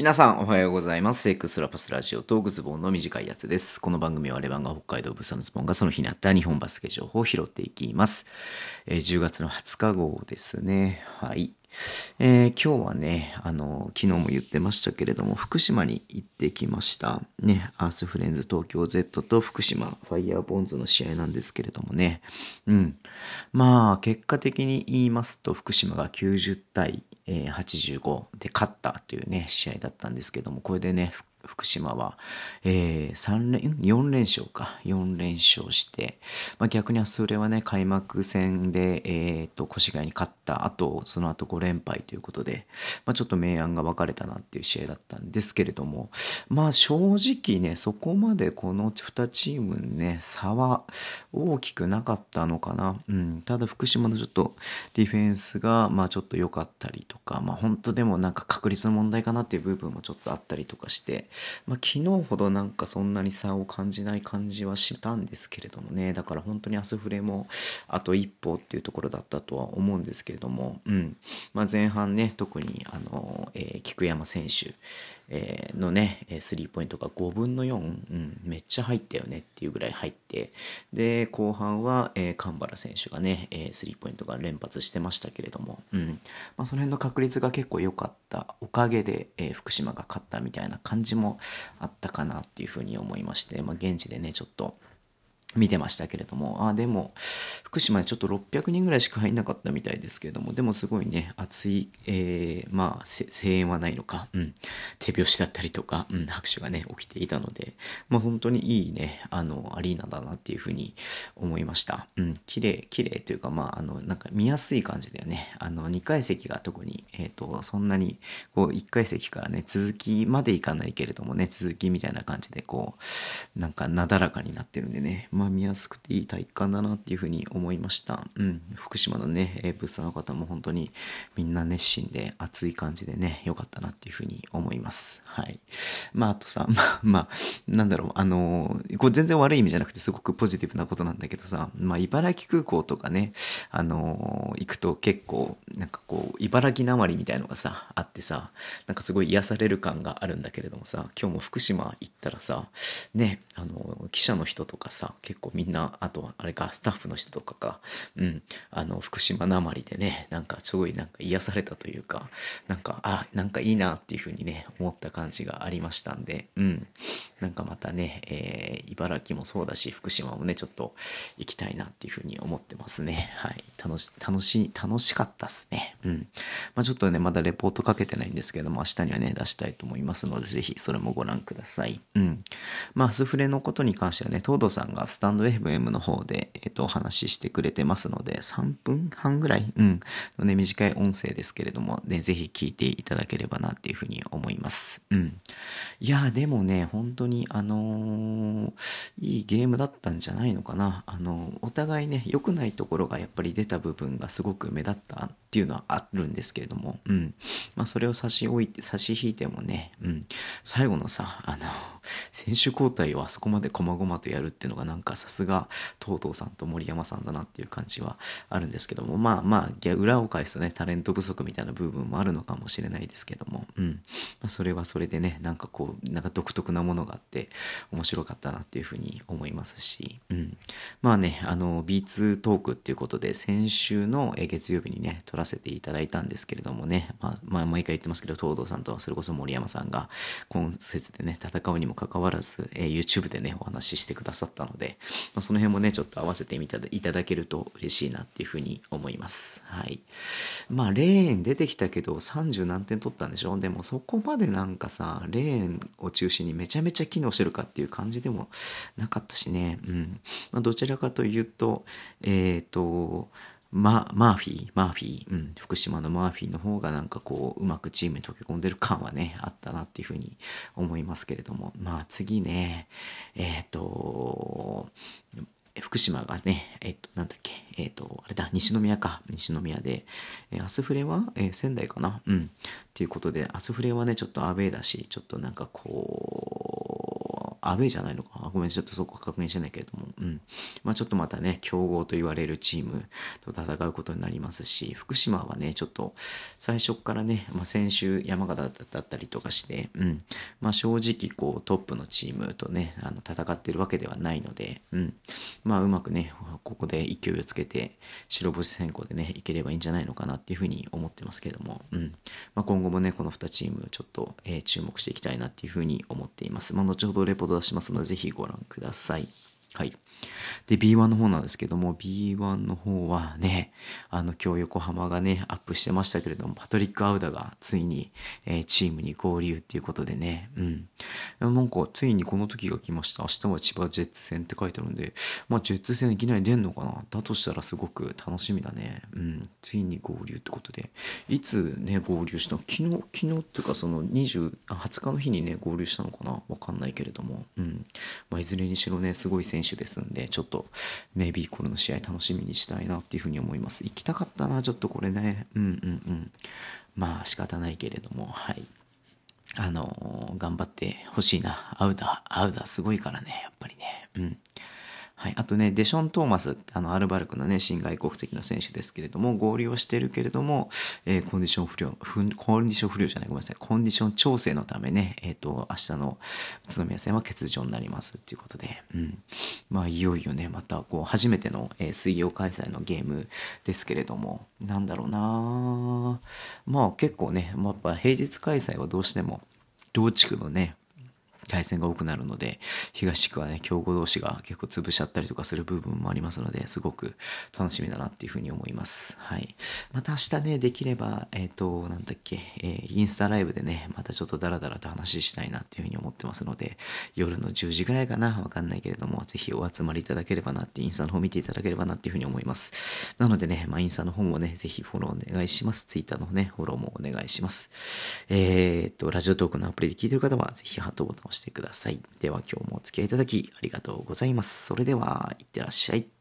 皆さんおはようございます。セックスラパスラジオトークズボンの短いやつです。この番組はレバンガ北海道ブサのズボンがその日にあった日本バスケ情報を拾っていきます。えー10月の20日号ですね。はい。えー今日はね、あの、昨日も言ってましたけれども、福島に行ってきました。ね、アースフレンズ東京 Z と福島ファイヤーボンズの試合なんですけれどもね。うん。まあ、結果的に言いますと、福島が90対85で勝ったというね、試合だったんですけども、これでね、福島は、えー、3連、4連勝か。4連勝して、まあ、逆にアスフレはね、開幕戦で、えー、と、越谷に勝った後、その後5連敗ということで、まあ、ちょっと明暗が分かれたなっていう試合だったんですけれども、まあ、正直ね、そこまでこの2チームね、差は大きくなかったのかな。うん。ただ、福島のちょっとディフェンスが、まあ、ちょっと良かったりとか、まあ、本当でもなんか確率の問題かなっていう部分もちょっとあったりとかして、まあ、昨日ほどなんかそんなに差を感じない感じはしたんですけれどもね。だから本当にアスフレもあと一歩っていうところだったとは思うんですけれども、うん。まあ、前半ね特にあの、えー菊山選手、えーのねスリーポイントが5分の4、うん、めっちゃ入ったよねっていうぐらい入って。で後半は、えー、神原選手がね、えースリーポイントが連発してましたけれども、うん。まあ、その辺の確率が結構良かったおかげで、えー福島が勝ったみたいな感じももあったかなっていうふうに思いまして、まあ、現地でねちょっと見てましたけれども、あ、でも、福島でちょっと600人ぐらいしか入んなかったみたいですけれども、でもすごいね、熱い、えー、まあ、声援はないのか、うん、手拍子だったりとか、うん、拍手がね、起きていたので、まあ本当にいいね、あの、アリーナだなっていうふうに思いました。うん、綺麗、綺麗というか、まあ、あの、なんか見やすい感じだよね。あの、2階席が特に、えっ、と、そんなに、こう、1階席からね、続きまでいかないけれどもね、続きみたいな感じで、こう、なんかなだらかになってるんでね、まあ見やすくていい体育館だなっていうふうに思思いました。うん。福島のね、えーブースの方も本当にみんな熱心で熱い感じでね、良かったなっていうふうに思います。はい。まああとさ、まあ、まあ、なんだろう、あのーこれ全然悪い意味じゃなくてすごくポジティブなことなんだけどさ、まあ茨城空港とかね、あのー行くと結構、なんかこう、茨城なまりみたいのがさ、あってさ、なんかすごい癒される感があるんだけれどもさ、今日も福島行ったらさ、ね、あの、記者の人とかさ、結構みんな、あとはあれか、スタッフの人とかか、うん、あの、福島なまりでね、なんかすごいなんか癒されたというか、なんか、あ、なんかいいなっていうふうにね、思った感じがありましたんで、うん、なんかまたね、えー茨城もそうだし、福島もね、ちょっと行きたいなっていうふうに思ってますね。はい。楽し、楽しい、楽しかったっすね。うん。まあちょっとね、まだレポートかけてないんですけども、明日にはね、出したいと思いますので、ぜひそれもご覧ください。うん。まあ、スフレのことに関してはね、東堂さんがスタンド FM の方で、えっ、と、お話ししてくれてますので、3分半ぐらい、うん、のね、短い音声ですけれども、ね、ぜひ聞いていただければなっていうふうに思います。うん。いや、でもね、本当に、あのーいいゲームだったんじゃないのかな。あのお互いね、良くないところがやっぱり出た部分がすごく目立ったっていうのはあるんですけれども、うん。まあ、それを差し置いて、差し引いてもね、うん。最後のさ、あの、選手交代をあそこまで細々とやるっていうのがなんかさすが、東藤さんと森山さんだなっていう感じはあるんですけども、まあまあ、裏を返すとね、タレント不足みたいな部分もあるのかもしれないですけども、うん。まあ、それはそれでね、なんかこう、なんか独特なものがあって、面白かったなっていうふうに思いますし、うん。まあね、あの、B2 トークっていうことで、先週の月曜日にね、撮らせていただいたんですけれどもね、まあ、まあ、毎回言ってますけど、東堂さんとそれこそ森山さんが、今節でね、戦うにもかかわらず、えー YouTube でね、お話ししてくださったので、まあ、その辺もね、ちょっと合わせてみたいただけると嬉しいなっていうふうに思います。はい。まあ、レーン出てきたけど、30何点取ったんでしょ？でもそこまでなんかさ、レーンを中心にめちゃめちゃ機能してるかっていう感じでもなかったしね。うん。まあ、どちらかというと、えっ、と、ま、マーフィー、マーフィー、うん、福島のマーフィーの方がなんかこう、うまくチームに溶け込んでる感はね、あったなっていうふうに思いますけれども、まあ次ね、えっ、と、福島がね、えっ、と、なんだっけ、えっ、と、あれだ、西宮か、西宮で、えーアスフレは、えー仙台かな。うん。っていうことで、アスフレはね、ちょっとアウェーだし、ちょっとなんかこうアウェーじゃないのかごめん、ちょっとそこ確認してないけれども、うん。まあちょっとまたね、強豪と言われるチームと戦うことになりますし、福島はね、ちょっと最初からね、まあ先週山形だったりとかして、うん。まあ正直こうトップのチームとね、あの戦ってるわけではないので、うん。まあうまくね、ここで勢いをつけて白星先行でね、いければいいんじゃないのかなっていうふうに思ってますけれども、うん。まあ今後もね、この2チームちょっと、えー、注目していきたいなっていうふうに思っています。まあ後ほどレポ出しますので、ぜひご覧ください。はい。で、B1 の方なんですけども、B1 の方はね、あの、今日横浜がね、アップしてましたけれども、パトリック・アウダがついに、えー、チームに合流っていうことでね、うん。なんか、ついにこの時が来ました。明日は千葉ジェッツ戦って書いてあるんで、まあ、ジェッツ戦いきなり出んのかなだとしたらすごく楽しみだね。うん。ついに合流ってことで。いつね、合流したの？昨日、昨日っていうかその20、20日の日にね、合流したのかな？わかんないけれども、うん。まあ、いずれにしろね、すごい選手ですんで、ちょっと、メイビーこれの試合楽しみにしたいなっていうふうに思います。行きたかったな、ちょっとこれね。うんうんうん。まあ仕方ないけれども、はい。あのー、頑張ってほしいな。アウダー、アウダーすごいからね、やっぱりね。うん。はい、あとね、デション・トーマス、あの、アルバルクのね、新外国籍の選手ですけれども、合流をしてるけれども、えー、コンディション不良、コンディション不良じゃない、ごめんなさい、コンディション調整のためね、えっ、ー、と、明日の宇都宮戦は欠場になりますっていうことで、うん。まあ、いよいよね、また、こう、初めての、えー、水曜開催のゲームですけれども、なんだろうな。まあ、結構ね、まあ、やっぱ平日開催はどうしても、同地区のね、対戦が多くなるので、東地区はね、強豪同士が結構潰しちゃったりとかする部分もありますので、すごく楽しみだなっていうふうに思います。はい。また明日ね、できれば、えっ、ー、と、なんだっけ、えー、インスタライブでね、またちょっとダラダラと話したいなっていうふうに思ってますので、夜の10時ぐらいかな、わかんないけれども、ぜひお集まりいただければなって、インスタの方見ていただければなっていうふうに思います。なのでね、まあ、インスタの方もね、ぜひフォローお願いします。ツイッターのね、フォローもお願いします。えっ、と、ラジオトークのアプリで聞いてる方は、ぜひハートボタンを押してしてください。では今日もお付き合いいただきありがとうございます。それでは、いってらっしゃい。